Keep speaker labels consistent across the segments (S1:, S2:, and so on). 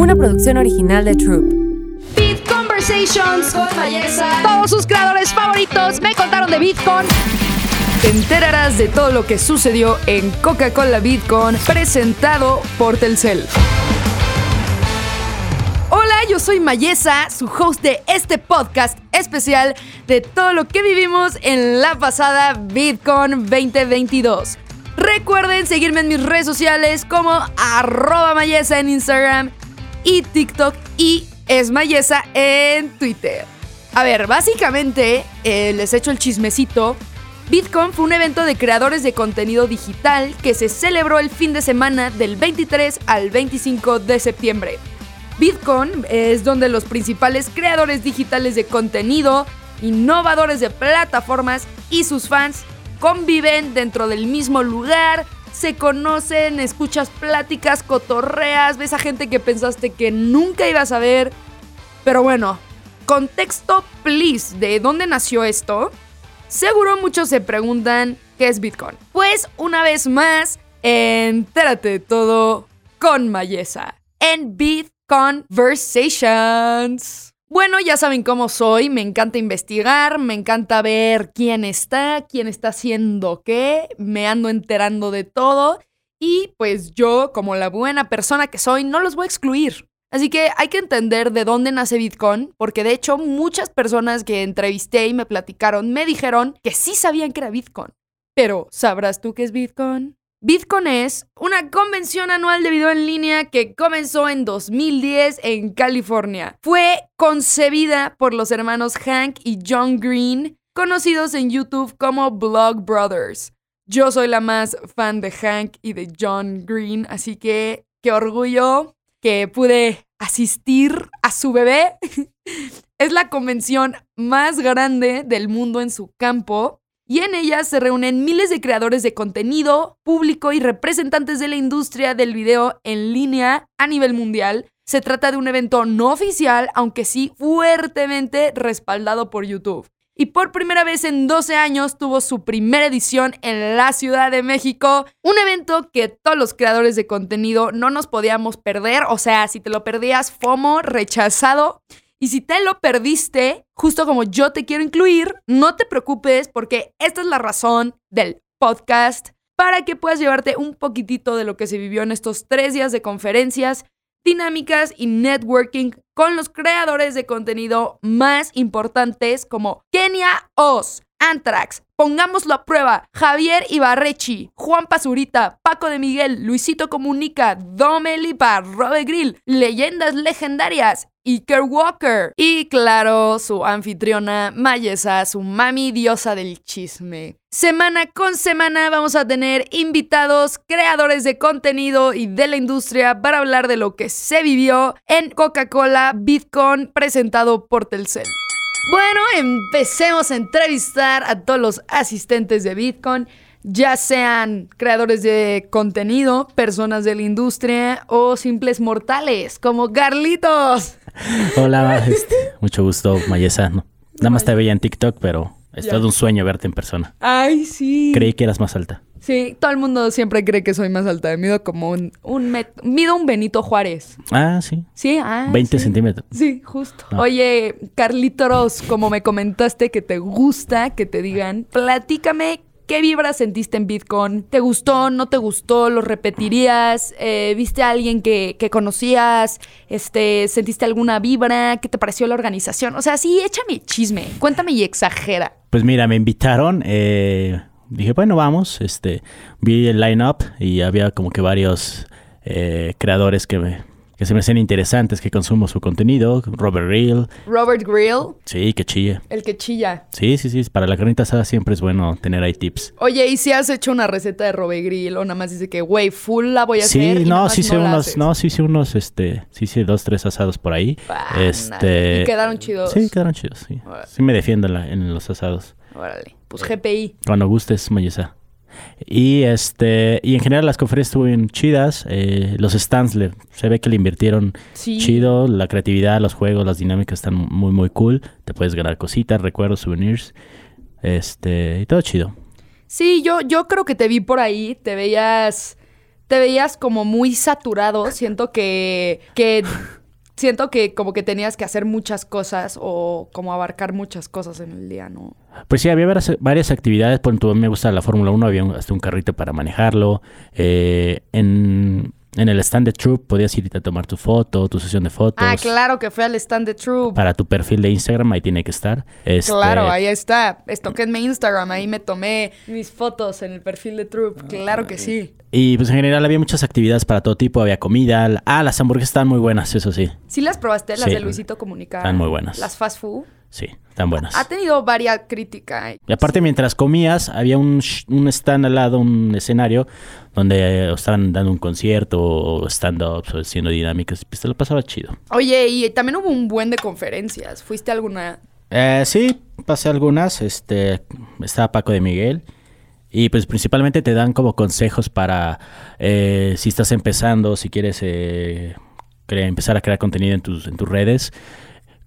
S1: una producción original de Troop.
S2: Beat Conversations con Mayesa. Todos sus creadores favoritos me contaron de Bitcoin.
S3: Te enterarás de todo lo que sucedió en Coca-Cola Bitcoin presentado por Telcel. Hola, yo soy Mayesa, su host de este podcast especial de todo lo que vivimos en la pasada Bitcoin 2022. Recuerden seguirme en mis redes sociales como arroba Mayesa en Instagram y TikTok y es Mayesa en Twitter. A ver, básicamente eh, les echo el chismecito. Bitcoin fue un evento de creadores de contenido digital que se celebró el fin de semana del 23 al 25 de septiembre. Bitcoin es donde los principales creadores digitales de contenido, innovadores de plataformas y sus fans conviven dentro del mismo lugar, se conocen, escuchas pláticas, cotorreas, ves a gente que pensaste que nunca ibas a ver. Pero bueno, contexto please de dónde nació esto. Seguro muchos se preguntan qué es Bitcoin. Pues una vez más, entérate todo con Mayesa en Bitconversations. Bueno, ya saben cómo soy, me encanta investigar, me encanta ver quién está, quién está haciendo qué, me ando enterando de todo y pues yo, como la buena persona que soy, no los voy a excluir. Así que hay que entender de dónde nace Bitcoin, porque de hecho muchas personas que entrevisté y me platicaron me dijeron que sí sabían que era Bitcoin. Pero, ¿sabrás tú qué es Bitcoin? Bitcoin es una convención anual de video en línea que comenzó en 2010 en California. Fue concebida por los hermanos Hank y John Green, conocidos en YouTube como Blog Brothers. Yo soy la más fan de Hank y de John Green, así que qué orgullo que pude asistir a su bebé. es la convención más grande del mundo en su campo y en ella se reúnen miles de creadores de contenido, público y representantes de la industria del video en línea a nivel mundial. Se trata de un evento no oficial, aunque sí fuertemente respaldado por YouTube. Y por primera vez en 12 años tuvo su primera edición en la Ciudad de México. Un evento que todos los creadores de contenido no nos podíamos perder. O sea, si te lo perdías, FOMO, rechazado. Y si te lo perdiste, justo como yo te quiero incluir, no te preocupes porque esta es la razón del podcast para que puedas llevarte un poquitito de lo que se vivió en estos tres días de conferencias, dinámicas y networking con los creadores de contenido más importantes como Kenia Oz, Antrax, Pongámoslo a prueba. Javier Ibarrechi, Juan Pazurita, Paco de Miguel, Luisito Comunica, Domelipa, Robe Grill, Leyendas Legendarias, Iker Walker. Y claro, su anfitriona Mayesa, su mami diosa del chisme. Semana con semana vamos a tener invitados, creadores de contenido y de la industria para hablar de lo que se vivió en Coca-Cola Bitcoin presentado por Telcel. Bueno, empecemos a entrevistar a todos los asistentes de Bitcoin, ya sean creadores de contenido, personas de la industria o simples mortales como Carlitos.
S4: Hola, este, mucho gusto, Mayesa. nada más te veía en TikTok, pero es todo un sueño verte en persona.
S3: Ay, sí.
S4: Creí que eras más alta.
S3: Sí, todo el mundo siempre cree que soy más alta. Mido como un, un mido un Benito Juárez.
S4: Ah, sí.
S3: Sí, ah.
S4: 20 centímetros.
S3: Sí, justo. Ah. Oye, Carlitos, como me comentaste que te gusta que te digan, platícame ¿Qué vibra sentiste en Bitcoin? ¿Te gustó? ¿No te gustó? ¿Lo repetirías? Eh, ¿Viste a alguien que, que, conocías? Este, ¿Sentiste alguna vibra? ¿Qué te pareció la organización? O sea, sí, échame chisme. Cuéntame y exagera.
S4: Pues mira, me invitaron. Eh, dije, bueno, vamos. Este, vi el line-up y había como que varios eh, creadores que me, que se me hacen interesantes, que consumo su contenido. Robert Grill.
S3: Robert Grill.
S4: Sí, que chilla.
S3: El que chilla.
S4: Sí, sí, sí. Para la carnita asada siempre es bueno tener ahí tips.
S3: Oye, ¿y si has hecho una receta de Robert Grill o nada más dice que, güey, full la voy a hacer?
S4: Sí, no, sí hice unos, no, sí hice unos, este, sí hice dos, tres asados por ahí. este.
S3: Y quedaron chidos.
S4: Sí, quedaron chidos, sí. Sí me defiendo en, en los asados.
S3: Órale. Pues GPI.
S4: Cuando gustes, Mayesa. Y este y en general las conferencias estuvieron chidas. Eh, los stands le, se ve que le invirtieron chido. La creatividad, los juegos, las dinámicas están muy, muy cool. Te puedes ganar cositas, recuerdos, souvenirs. Este, y todo chido.
S3: Sí, yo, yo creo que te vi por ahí. Te veías te veías como muy saturado. Siento que, que siento que como que tenías que hacer muchas cosas o como abarcar muchas cosas en el día, ¿no?
S4: Pues sí, había varias, actividades. Por ejemplo, me gusta la Fórmula 1, había hasta un carrito para manejarlo. Eh, en en el stand de Troop podías ir a tomar tu foto, tu sesión de fotos.
S3: Ah, claro que fue al stand de Troop.
S4: Para tu perfil de Instagram, ahí tiene que estar.
S3: Este... Claro, ahí está. en mi Instagram, ahí me tomé mis fotos en el perfil de Troop. Claro que sí.
S4: Y pues en general había muchas actividades para todo tipo, había comida. Ah, las hamburguesas están muy buenas, eso sí.
S3: ¿Sí las probaste, las de Luisito Comunica?
S4: Están muy buenas.
S3: Las fast food.
S4: Sí, están buenas.
S3: Ha tenido varias críticas.
S4: Y aparte, mientras comías, había un, un stand al lado, un escenario, donde eh, estaban dando un concierto o stand-ups o haciendo dinámicas. Pues te lo pasaba chido.
S3: Oye, y también hubo un buen de conferencias. ¿Fuiste a alguna?
S4: Eh, sí, pasé algunas. Este, estaba Paco de Miguel. Y pues principalmente te dan como consejos para eh, si estás empezando, si quieres eh, empezar a crear contenido en tus, en tus redes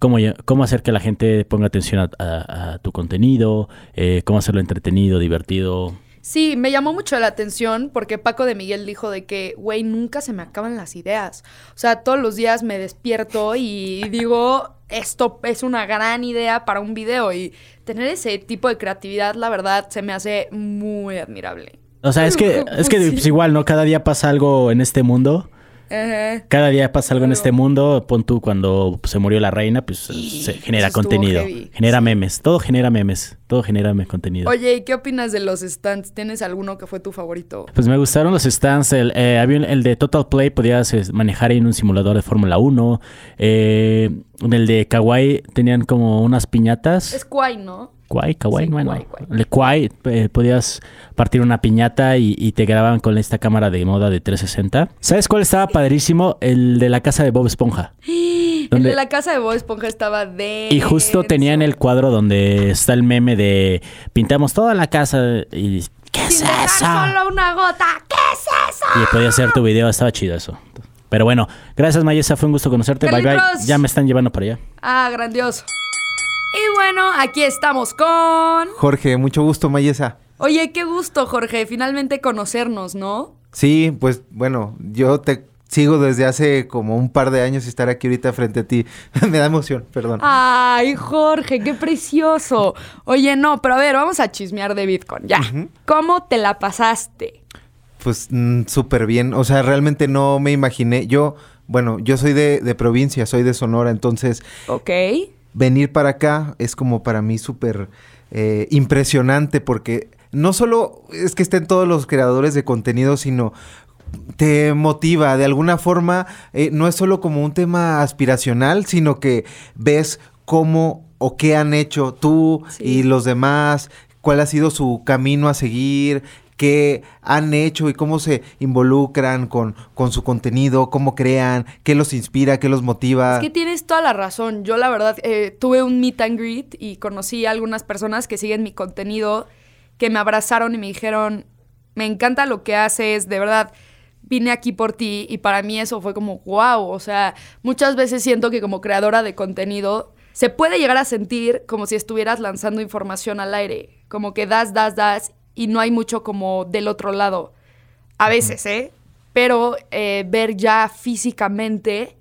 S4: cómo, cómo hacer que la gente ponga atención a, tu contenido, eh, cómo hacerlo entretenido, divertido.
S3: Sí, me llamó mucho la atención porque Paco de Miguel dijo de que, güey, nunca se me acaban las ideas. O sea, todos los días me despierto y digo, esto es una gran idea para un video y tener ese tipo de creatividad, la verdad, se me hace muy admirable.
S4: O sea, es que, es que pues igual, ¿no? Cada día pasa algo en este mundo cada día pasa algo en este mundo. Pon tú cuando se murió la reina, pues se genera contenido. Genera memes. Todo genera memes. Todo genera contenido.
S3: Oye, ¿y qué opinas de los stands? ¿Tienes alguno que fue tu favorito?
S4: Pues me gustaron los stands. El, eh, había el de Total Play, podías eh, manejar en un simulador de Fórmula 1. Eh, el de Kawaii tenían como unas piñatas.
S3: Es Kawaii, ¿no?
S4: Kwai, kawaii, bueno. El Kwai, eh, podías partir una piñata y, te grababan con esta cámara de moda de 360. ¿Sabes cuál estaba padrísimo? El de la casa de Bob Esponja.
S3: el de la casa de Bob Esponja estaba de...
S4: Y justo tenían el cuadro donde está el meme de pintamos toda la casa y... ¿Qué es eso?
S3: solo una gota. ¿Qué es eso?
S4: Y podías hacer tu video, estaba chido eso. Pero bueno, gracias Mayesa, fue un gusto conocerte. Bye bye. Ya me están llevando para allá.
S3: Ah, grandioso. Y bueno, aquí estamos con...
S5: Jorge, mucho gusto, Mayesa.
S3: Oye, qué gusto, Jorge, finalmente conocernos, ¿no?
S5: Sí, pues bueno, yo te sigo desde hace como un par de años y estar aquí ahorita frente a ti. Me da emoción, perdón.
S3: Ay, Jorge, qué precioso. Oye, no, pero a ver, vamos a chismear de Bitcoin. Ya. ¿Cómo te la pasaste?
S5: Pues mm, súper bien. O sea, realmente no me imaginé. Yo, bueno, yo soy de, de provincia, soy de Sonora, entonces.
S3: Ok
S5: venir para acá es como para mí súper eh, impresionante porque no solo es que estén todos los creadores de contenido, sino te motiva de alguna forma, eh, no es solo como un tema aspiracional, sino que ves cómo o qué han hecho tú y los demás, cuál ha sido su camino a seguir, qué han hecho y cómo se involucran con, con su contenido, cómo crean, qué los inspira, qué los motiva.
S3: Es que tienes toda la razón. Yo la verdad eh, tuve un meet and greet y conocí a algunas personas que siguen mi contenido, que me abrazaron y me dijeron, me encanta lo que haces, de verdad vine aquí por ti y para mí eso fue como wow, o sea, muchas veces siento que como creadora de contenido se puede llegar a sentir como si estuvieras lanzando información al aire, como que das, das, das y no hay mucho como del otro lado. A veces, ¿eh? Pero eh, ver ya físicamente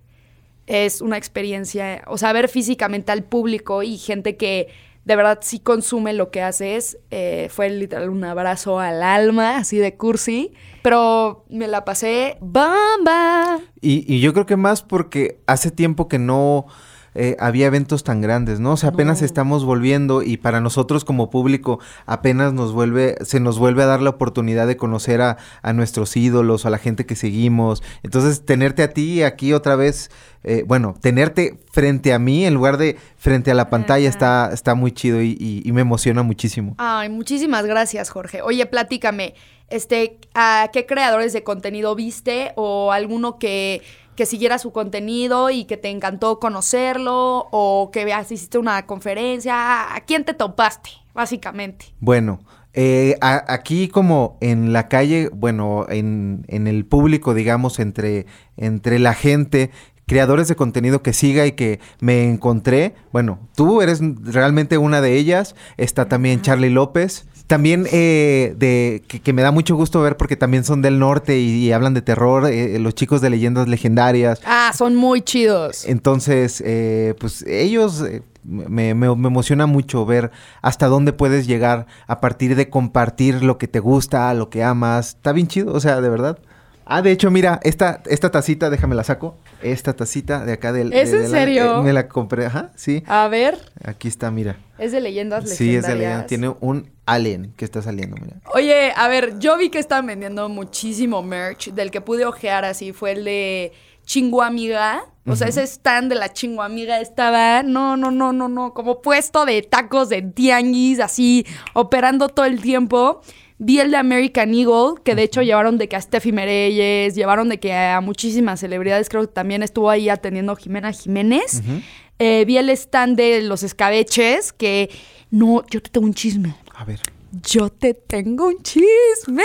S3: es una experiencia, o sea, ver físicamente al público y gente que de verdad sí consume lo que haces, eh, fue literal un abrazo al alma, así de cursi, pero me la pasé bamba.
S5: Y, y yo creo que más porque hace tiempo que no eh, había eventos tan grandes, ¿no? O sea, apenas estamos volviendo y para nosotros como público apenas nos vuelve, se nos vuelve a dar la oportunidad de conocer a, nuestros ídolos, a la gente que seguimos. Entonces, tenerte a ti aquí otra vez, eh, bueno, tenerte frente a mí en lugar de frente a la pantalla está, está muy chido y, y, me emociona muchísimo.
S3: Ay, muchísimas gracias, Jorge. Oye, platícame, este, ¿a qué creadores de contenido viste o alguno que que siguiera su contenido y que te encantó conocerlo o que veas, hiciste una conferencia. ¿A quién te topaste, básicamente?
S5: Bueno, eh, aquí como en la calle, bueno, en, en, el público, digamos, entre, entre la gente, creadores de contenido que siga y que me encontré, bueno, tú eres realmente una de ellas, está también Charlie López, También eh, de que, me da mucho gusto ver porque también son del norte y, hablan de terror, eh, los chicos de leyendas legendarias.
S3: Ah, son muy chidos.
S5: Entonces, eh, pues ellos me, me, emociona mucho ver hasta dónde puedes llegar a partir de compartir lo que te gusta, lo que amas. Está bien chido, o sea, de verdad. Ah, de hecho, mira, esta, esta tacita, déjame la saco. Esta tacita de acá del...
S3: ¿Es en serio?
S5: me la compré, ajá, sí.
S3: A ver.
S5: Aquí está, mira.
S3: Es de leyendas legendarias.
S5: Sí, es de leyendas. Tiene un alien que está saliendo, mira.
S3: Oye, a ver, yo vi que están vendiendo muchísimo merch. Del que pude ojear así fue el de Chinguamiga. O sea, ese stand de la Chinguamiga estaba, no, no, no, no, no, como puesto de tacos de tianguis, así, operando todo el tiempo. Vi el de American Eagle, que de hecho llevaron de que a Steffi Mereyes, llevaron de que a muchísimas celebridades, creo que también estuvo ahí atendiendo Jimena Jiménez. Eh, vi el stand de los escabeches, que no, yo te tengo un chisme.
S5: A ver.
S3: Yo te tengo un chisme.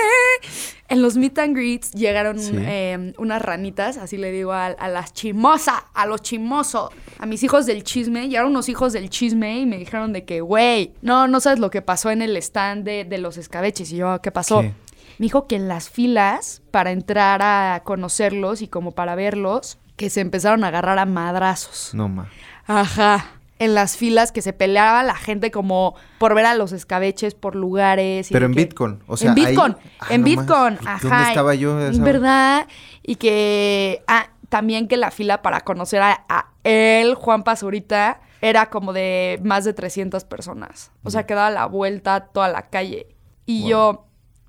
S3: En los meet and greets llegaron em, unas ranitas, así le digo a, las chimosas, a los chimosos, a mis hijos del chisme. Llegaron unos hijos del chisme y me dijeron de que, güey, no, no sabes lo que pasó en el stand de, los escabeches. Y yo, ¿qué pasó? Me dijo que en las filas para entrar a conocerlos y como para verlos, que se empezaron a agarrar a madrazos.
S5: No, ma.
S3: Ajá en las filas que se peleaba la gente como por ver a los escabeches por lugares.
S5: Pero en Bitcoin, o sea,
S3: en Bitcoin, ah, en Bitcoin, ajá.
S5: ¿Dónde estaba yo?
S3: En ¿Verdad? Y que ah, también que la fila para conocer a, él, Juan Pazurita, era como de más de 300 personas. O sea, que daba la vuelta toda la calle. Y yo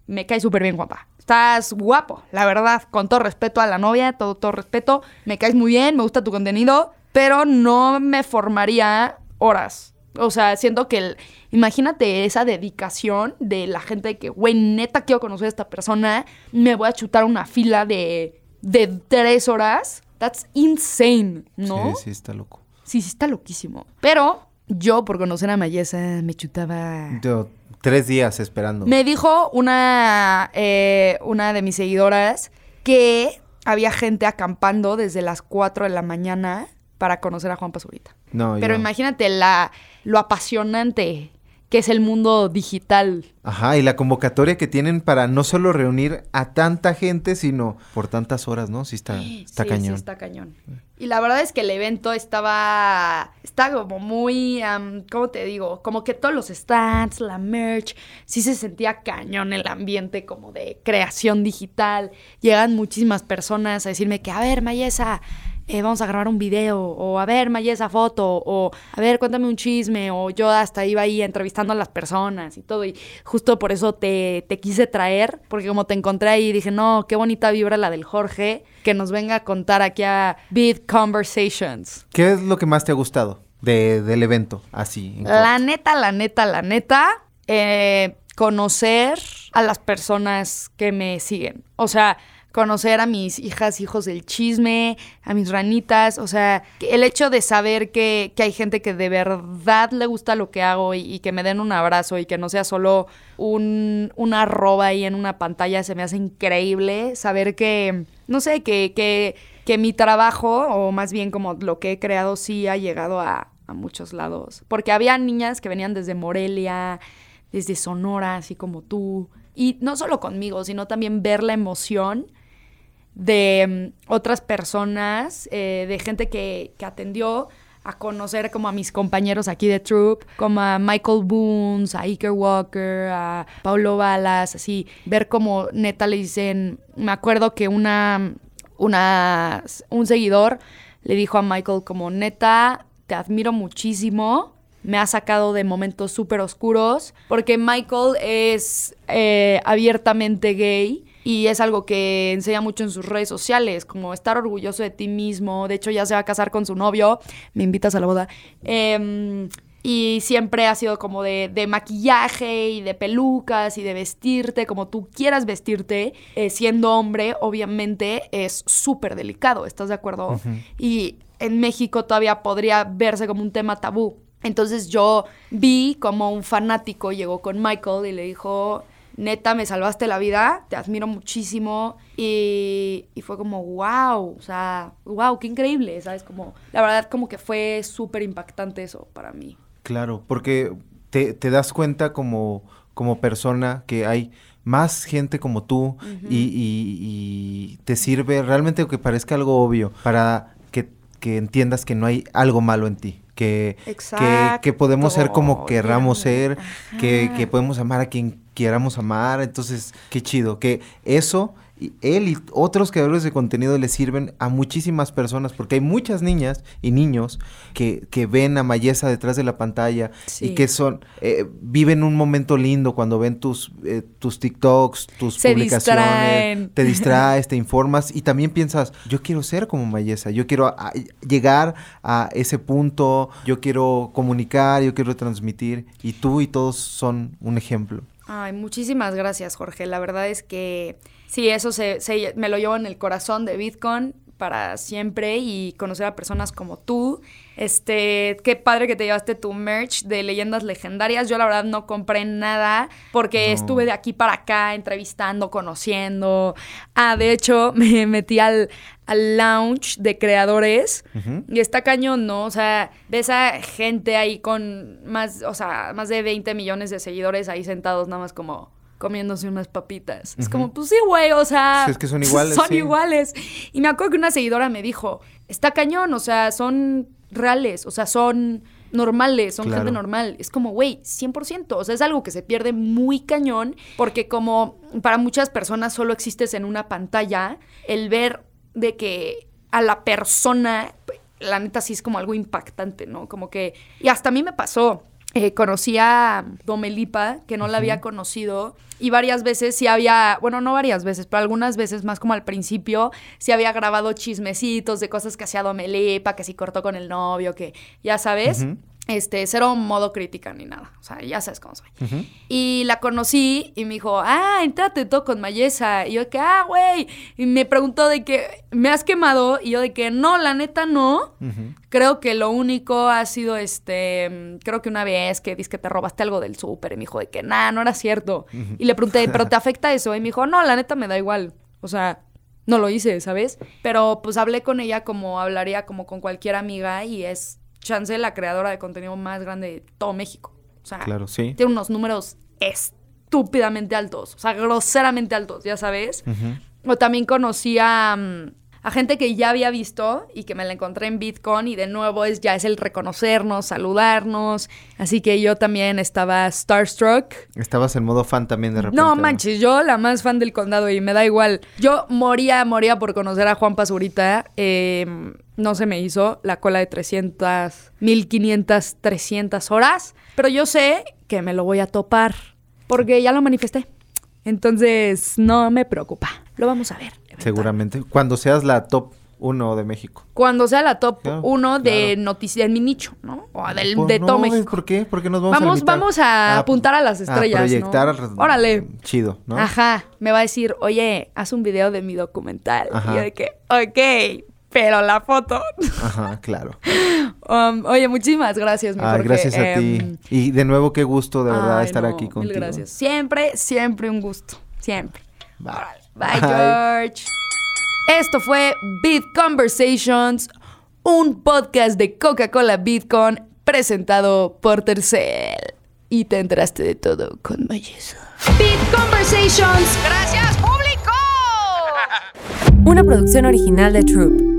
S3: me cae súper bien, Juanpa. Estás guapo, la verdad, con todo respeto a la novia, todo, todo respeto. Me caes muy bien, me gusta tu contenido pero no me formaría horas. O sea, siento que imagínate esa dedicación de la gente que, güey, neta quiero conocer a esta persona, me voy a chutar una fila de, de tres horas. That's insane, ¿no?
S5: Sí, sí, está loco.
S3: Sí, sí, está loquísimo. Pero yo, por conocer a Mayesa, me chutaba...
S5: Yo, tres días esperando.
S3: Me dijo una, eh, una de mis seguidoras que había gente acampando desde las 4 de la mañana para conocer a Juan Pazurita.
S5: No,
S3: Pero imagínate la, lo apasionante que es el mundo digital.
S5: Ajá, y la convocatoria que tienen para no solo reunir a tanta gente, sino por tantas horas, ¿no? Sí está, está cañón.
S3: Sí, está cañón. Y la verdad es que el evento estaba, estaba como muy, ¿cómo te digo? Como que todos los stands, la merch, sí se sentía cañón el ambiente como de creación digital. Llegan muchísimas personas a decirme que, a ver, Mayesa, eh, vamos a grabar un video, o a ver, Maya, esa foto, o a ver, cuéntame un chisme, o yo hasta iba ahí entrevistando a las personas y todo, y justo por eso te, te quise traer, porque como te encontré ahí, dije, no, qué bonita vibra la del Jorge, que nos venga a contar aquí a Big Conversations.
S5: ¿Qué es lo que más te ha gustado de, del evento, así?
S3: La neta, la neta, la neta, eh, conocer a las personas que me siguen. O sea, conocer a mis hijas, hijos del chisme, a mis ranitas, o sea, el hecho de saber que, hay gente que de verdad le gusta lo que hago y, que me den un abrazo y que no sea solo un, una arroba ahí en una pantalla, se me hace increíble saber que, no sé, que, que, que mi trabajo, o más bien como lo que he creado, sí ha llegado a, a muchos lados. Porque había niñas que venían desde Morelia, desde Sonora, así como tú. Y no solo conmigo, sino también ver la emoción de mm, otras personas, eh, de gente que, que, atendió a conocer como a mis compañeros aquí de Troop, como a Michael Boons, a Iker Walker, a Paulo Balas, así, ver como neta le dicen, me acuerdo que una, una, un seguidor le dijo a Michael como neta, te admiro muchísimo, me ha sacado de momentos súper oscuros, porque Michael es eh, abiertamente gay y es algo que enseña mucho en sus redes sociales, como estar orgulloso de ti mismo. De hecho, ya se va a casar con su novio. Me invitas a la boda. Em, y siempre ha sido como de, maquillaje y de pelucas y de vestirte como tú quieras vestirte. Eh, siendo hombre, obviamente, es súper delicado. ¿Estás de acuerdo? Y en México todavía podría verse como un tema tabú. Entonces yo vi como un fanático llegó con Michael y le dijo, neta, me salvaste la vida, te admiro muchísimo. Y, fue como, wow, o sea, wow, qué increíble, ¿sabes? Como, la verdad, como que fue súper impactante eso para mí.
S5: Claro, porque te, das cuenta como como persona, que hay más gente como tú y, te sirve realmente que parezca algo obvio para que, que entiendas que no hay algo malo en ti que, que, podemos ser como querramos ser, que, que, podemos amar a quien queramos amar. Entonces, qué chido, que eso él y otros creadores de contenido le sirven a muchísimas personas, porque hay muchas niñas y niños que, que ven a Mayesa detrás de la pantalla y que son, eh, viven un momento lindo cuando ven tus, eh, tus TikToks, tus publicaciones, te distraes, te informas y también piensas, yo quiero ser como Mayesa, yo quiero llegar a ese punto, yo quiero comunicar, yo quiero transmitir y tú y todos son un ejemplo.
S3: Ay, muchísimas gracias, Jorge. La verdad es que sí, eso se, me lo llevo en el corazón de Bitcoin para siempre y conocer a personas como tú. Este, qué padre que te llevaste tu merch de leyendas legendarias. Yo la verdad no compré nada porque estuve de aquí para acá entrevistando, conociendo. Ah, de hecho, me metí al, al lounge de creadores y está cañón, ¿no? O sea, ves a gente ahí con más, o sea, más de 20 millones de seguidores ahí sentados nada más como comiéndose unas papitas. Es como, pues sí, güey, o sea.
S5: es que son iguales.
S3: Son iguales. Y me acuerdo que una seguidora me dijo, está cañón, o sea, son reales, o sea, son normales, son gente normal. Es como, güey, 100%. O sea, es algo que se pierde muy cañón porque como para muchas personas solo existes en una pantalla, el ver de que a la persona, la neta sí es como algo impactante, ¿no? Como que, y hasta a mí me pasó. Eh, conocí a Domelipa, que no la había conocido, y varias veces sí había, bueno, no varias veces, pero algunas veces más como al principio, sí había grabado chismecitos de cosas que hacía Domelipa, que sí cortó con el novio, que ya sabes. Este, cero modo crítica ni nada. O sea, ya sabes cómo soy. Y la conocí y me dijo, ah, entrate todo con Mayesa. Y yo que, ah, güey. Y me preguntó de que, ¿me has quemado? Y yo de que, no, la neta no. Creo que lo único ha sido, este, creo que una vez que dices que te robaste algo del súper. Y me dijo de que, nah, no era cierto. Y le pregunté, ¿pero te afecta eso? Y me dijo, no, la neta me da igual. O sea, no lo hice, ¿sabes? Pero pues hablé con ella como hablaría como con cualquier amiga y es chance la creadora de contenido más grande de todo México. O sea,
S5: claro, sí.
S3: tiene unos números estúpidamente altos, o sea, groseramente altos, ya sabes. O también conocí a, mm, a, gente que ya había visto y que me la encontré en Bitcoin y de nuevo es ya es el reconocernos, saludarnos. Así que yo también estaba starstruck.
S5: Estabas en modo fan también de repente.
S3: No manches, yo la más fan del condado y me da igual. Yo moría, moría por conocer a Juan Pazurita. Eh, no se me hizo la cola de 300, 1500, 300 horas, pero yo sé que me lo voy a topar porque ya lo manifesté. Entonces, no me preocupa. Lo vamos a ver.
S5: Seguramente. Cuando seas la top uno de México.
S3: Cuando sea la top uno de noticias en mi nicho, ¿no? O del, de todo México.
S5: ¿Por qué? Porque nos vamos,
S3: vamos a Vamos a, apuntar a las estrellas. A
S5: proyectar.
S3: Órale.
S5: Chido, ¿no?
S3: Ajá. Me va a decir, oye, haz un video de mi documental. Y yo de que, ok, pero la foto.
S5: Ajá, claro.
S3: Um, oye, muchísimas gracias, mi
S5: Gracias a ti. Em, y de nuevo, qué gusto de verdad estar aquí contigo. Mil gracias.
S3: Siempre, siempre un gusto. Siempre. Bye, George. Esto fue Beat Conversations, un podcast de Coca-Cola Bitcoin presentado por Tercel. Y te enteraste de todo con belleza.
S2: Beat Conversations. Gracias, público.
S1: Una producción original de Troop.